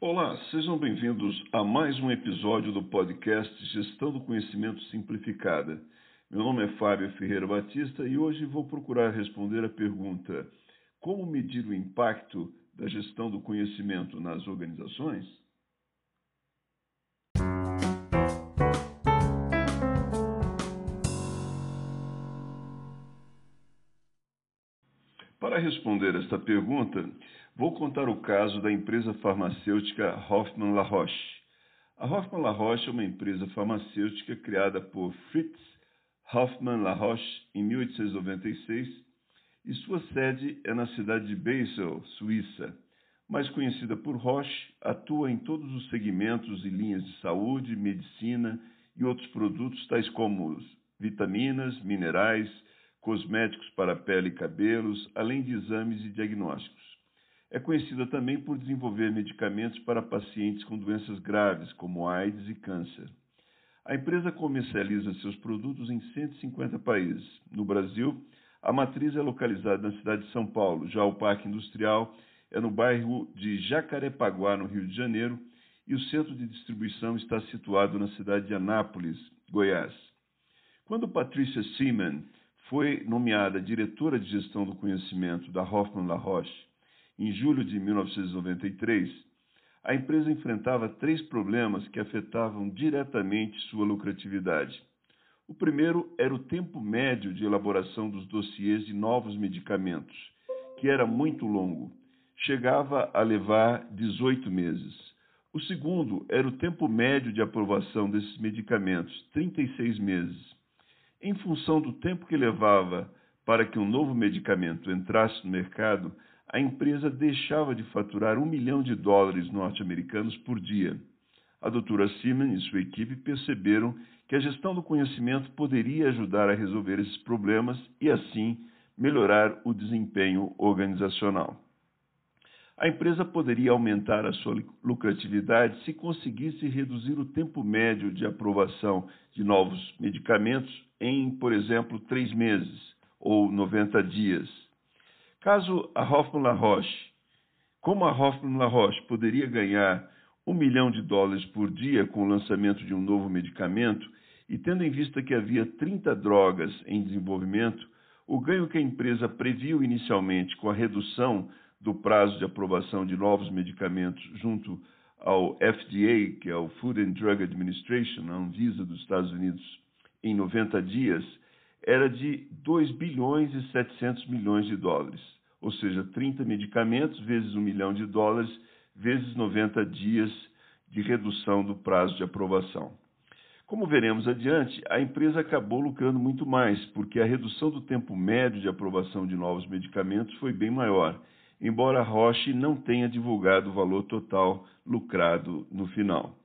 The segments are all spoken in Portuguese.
Olá, sejam bem-vindos a mais um episódio do podcast Gestão do Conhecimento Simplificada. Meu nome é Fábio Ferreira Batista e hoje vou procurar responder a pergunta: como medir o impacto da gestão do conhecimento nas organizações? Para responder esta pergunta, vou contar o caso da empresa farmacêutica Hoffmann La Roche. A Hoffmann La Roche é uma empresa farmacêutica criada por Fritz Hoffmann La Roche em 1896 e sua sede é na cidade de Basel, Suíça. Mais conhecida por Roche, atua em todos os segmentos e linhas de saúde, medicina e outros produtos tais como vitaminas, minerais, cosméticos para pele e cabelos, além de exames e diagnósticos. É conhecida também por desenvolver medicamentos para pacientes com doenças graves, como AIDS e câncer. A empresa comercializa seus produtos em 150 países. No Brasil, a matriz é localizada na cidade de São Paulo. Já o Parque Industrial é no bairro de Jacarepaguá, no Rio de Janeiro, e o centro de distribuição está situado na cidade de Anápolis, Goiás. Quando Patrícia Seaman foi nomeada diretora de gestão do conhecimento da Hoffmann La Roche em julho de 1993, a empresa enfrentava três problemas que afetavam diretamente sua lucratividade. O primeiro era o tempo médio de elaboração dos dossiês de novos medicamentos, que era muito longo, chegava a levar 18 meses. O segundo era o tempo médio de aprovação desses medicamentos, 36 meses. Em função do tempo que levava para que um novo medicamento entrasse no mercado, a empresa deixava de faturar um milhão de dólares norte-americanos por dia. A doutora Seaman e sua equipe perceberam que a gestão do conhecimento poderia ajudar a resolver esses problemas e, assim, melhorar o desempenho organizacional. A empresa poderia aumentar a sua lucratividade se conseguisse reduzir o tempo médio de aprovação de novos medicamentos em, por exemplo, três meses ou 90 dias. Caso a Hoffman La Roche, como a Hoffman La Roche poderia ganhar um milhão de dólares por dia com o lançamento de um novo medicamento, e tendo em vista que havia 30 drogas em desenvolvimento, o ganho que a empresa previu inicialmente com a redução do prazo de aprovação de novos medicamentos junto ao FDA, que é o Food and Drug Administration, a Anvisa dos Estados Unidos, em 90 dias, era de 2 bilhões e 700 milhões de dólares, ou seja, 30 medicamentos vezes 1 milhão de dólares vezes 90 dias de redução do prazo de aprovação. Como veremos adiante, a empresa acabou lucrando muito mais, porque a redução do tempo médio de aprovação de novos medicamentos foi bem maior embora Roche não tenha divulgado o valor total lucrado no final.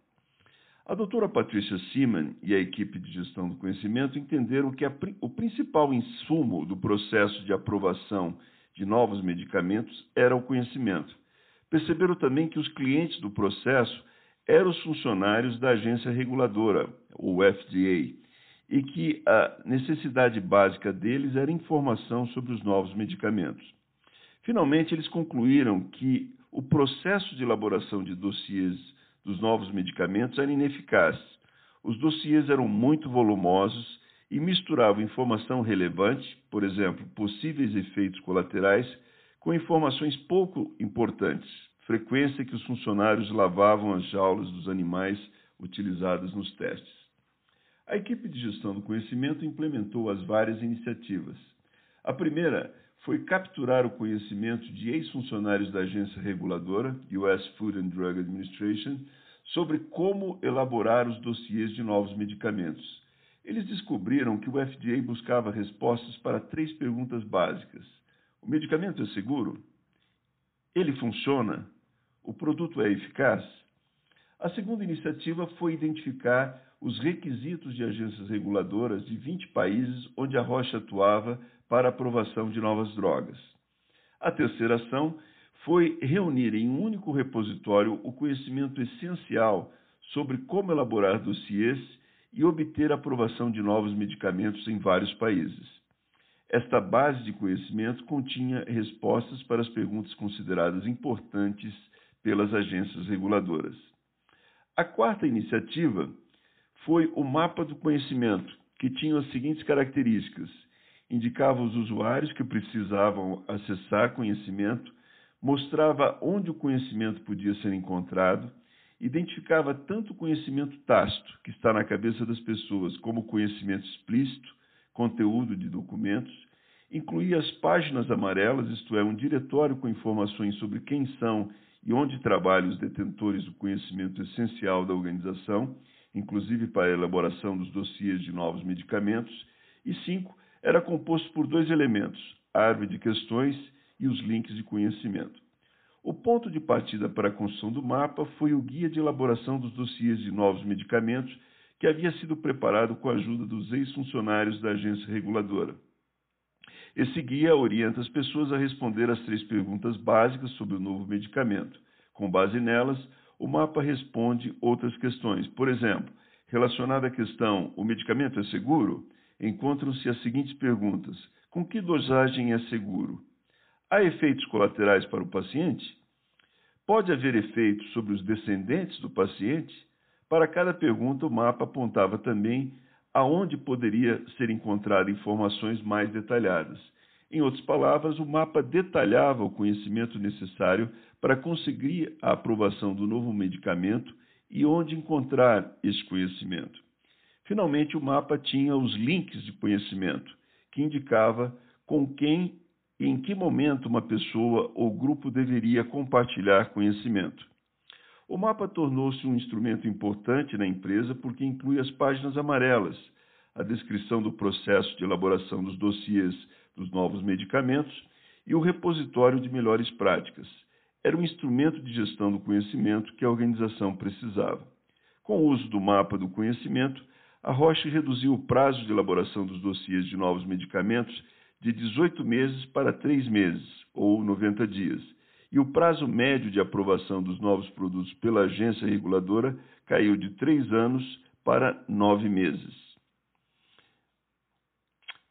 A doutora Patrícia Seaman e a equipe de gestão do conhecimento entenderam que a, o principal insumo do processo de aprovação de novos medicamentos era o conhecimento. Perceberam também que os clientes do processo eram os funcionários da agência reguladora, o FDA, e que a necessidade básica deles era informação sobre os novos medicamentos. Finalmente, eles concluíram que o processo de elaboração de dossiês dos novos medicamentos era ineficaz. Os dossiês eram muito volumosos e misturavam informação relevante, por exemplo, possíveis efeitos colaterais, com informações pouco importantes, frequência que os funcionários lavavam as jaulas dos animais utilizadas nos testes. A equipe de gestão do conhecimento implementou as várias iniciativas. A primeira foi capturar o conhecimento de ex-funcionários da agência reguladora, US Food and Drug Administration, sobre como elaborar os dossiês de novos medicamentos. Eles descobriram que o FDA buscava respostas para três perguntas básicas: O medicamento é seguro? Ele funciona? O produto é eficaz? A segunda iniciativa foi identificar os requisitos de agências reguladoras de 20 países onde a Rocha atuava para aprovação de novas drogas. A terceira ação foi reunir em um único repositório o conhecimento essencial sobre como elaborar dossiês e obter aprovação de novos medicamentos em vários países. Esta base de conhecimento continha respostas para as perguntas consideradas importantes pelas agências reguladoras. A quarta iniciativa foi o Mapa do Conhecimento, que tinha as seguintes características: indicava os usuários que precisavam acessar conhecimento, mostrava onde o conhecimento podia ser encontrado, identificava tanto o conhecimento tácito, que está na cabeça das pessoas, como o conhecimento explícito, conteúdo de documentos, incluía as páginas amarelas, isto é, um diretório com informações sobre quem são e onde trabalham os detentores do conhecimento essencial da organização, inclusive para a elaboração dos dossiês de novos medicamentos, e cinco, era composto por dois elementos, a árvore de questões e os links de conhecimento. O ponto de partida para a construção do mapa foi o guia de elaboração dos dossiês de novos medicamentos que havia sido preparado com a ajuda dos ex-funcionários da agência reguladora. Esse guia orienta as pessoas a responder às três perguntas básicas sobre o novo medicamento. Com base nelas, o mapa responde outras questões. Por exemplo, relacionada à questão: o medicamento é seguro? Encontram-se as seguintes perguntas: com que dosagem é seguro? Há efeitos colaterais para o paciente? Pode haver efeitos sobre os descendentes do paciente? Para cada pergunta, o mapa apontava também aonde poderia ser encontrada informações mais detalhadas. Em outras palavras, o mapa detalhava o conhecimento necessário para conseguir a aprovação do novo medicamento e onde encontrar esse conhecimento. Finalmente, o mapa tinha os links de conhecimento, que indicava com quem e em que momento uma pessoa ou grupo deveria compartilhar conhecimento. O mapa tornou-se um instrumento importante na empresa porque inclui as páginas amarelas, a descrição do processo de elaboração dos dossiês dos novos medicamentos e o repositório de melhores práticas. Era um instrumento de gestão do conhecimento que a organização precisava. Com o uso do mapa do conhecimento, a Roche reduziu o prazo de elaboração dos dossiês de novos medicamentos de 18 meses para 3 meses, ou 90 dias, e o prazo médio de aprovação dos novos produtos pela agência reguladora caiu de três anos para nove meses.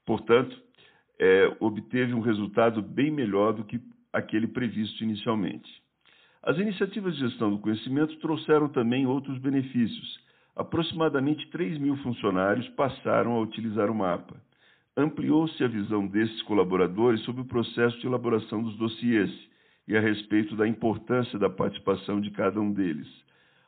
Portanto, é, obteve um resultado bem melhor do que aquele previsto inicialmente. As iniciativas de gestão do conhecimento trouxeram também outros benefícios. Aproximadamente 3 mil funcionários passaram a utilizar o mapa. Ampliou-se a visão desses colaboradores sobre o processo de elaboração dos dossiês e a respeito da importância da participação de cada um deles.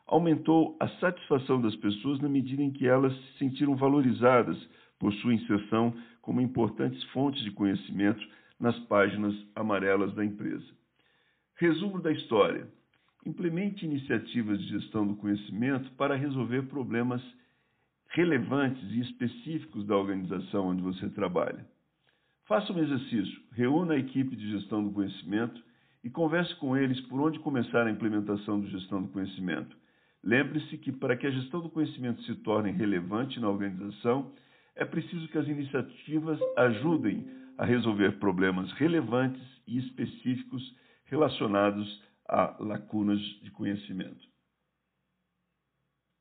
Aumentou a satisfação das pessoas na medida em que elas se sentiram valorizadas por sua inserção como importantes fontes de conhecimento nas páginas amarelas da empresa. Resumo da história: implemente iniciativas de gestão do conhecimento para resolver problemas relevantes e específicos da organização onde você trabalha. Faça um exercício, reúna a equipe de gestão do conhecimento e converse com eles por onde começar a implementação da gestão do conhecimento. Lembre-se que para que a gestão do conhecimento se torne relevante na organização, é preciso que as iniciativas ajudem a resolver problemas relevantes e específicos relacionados a lacunas de conhecimento.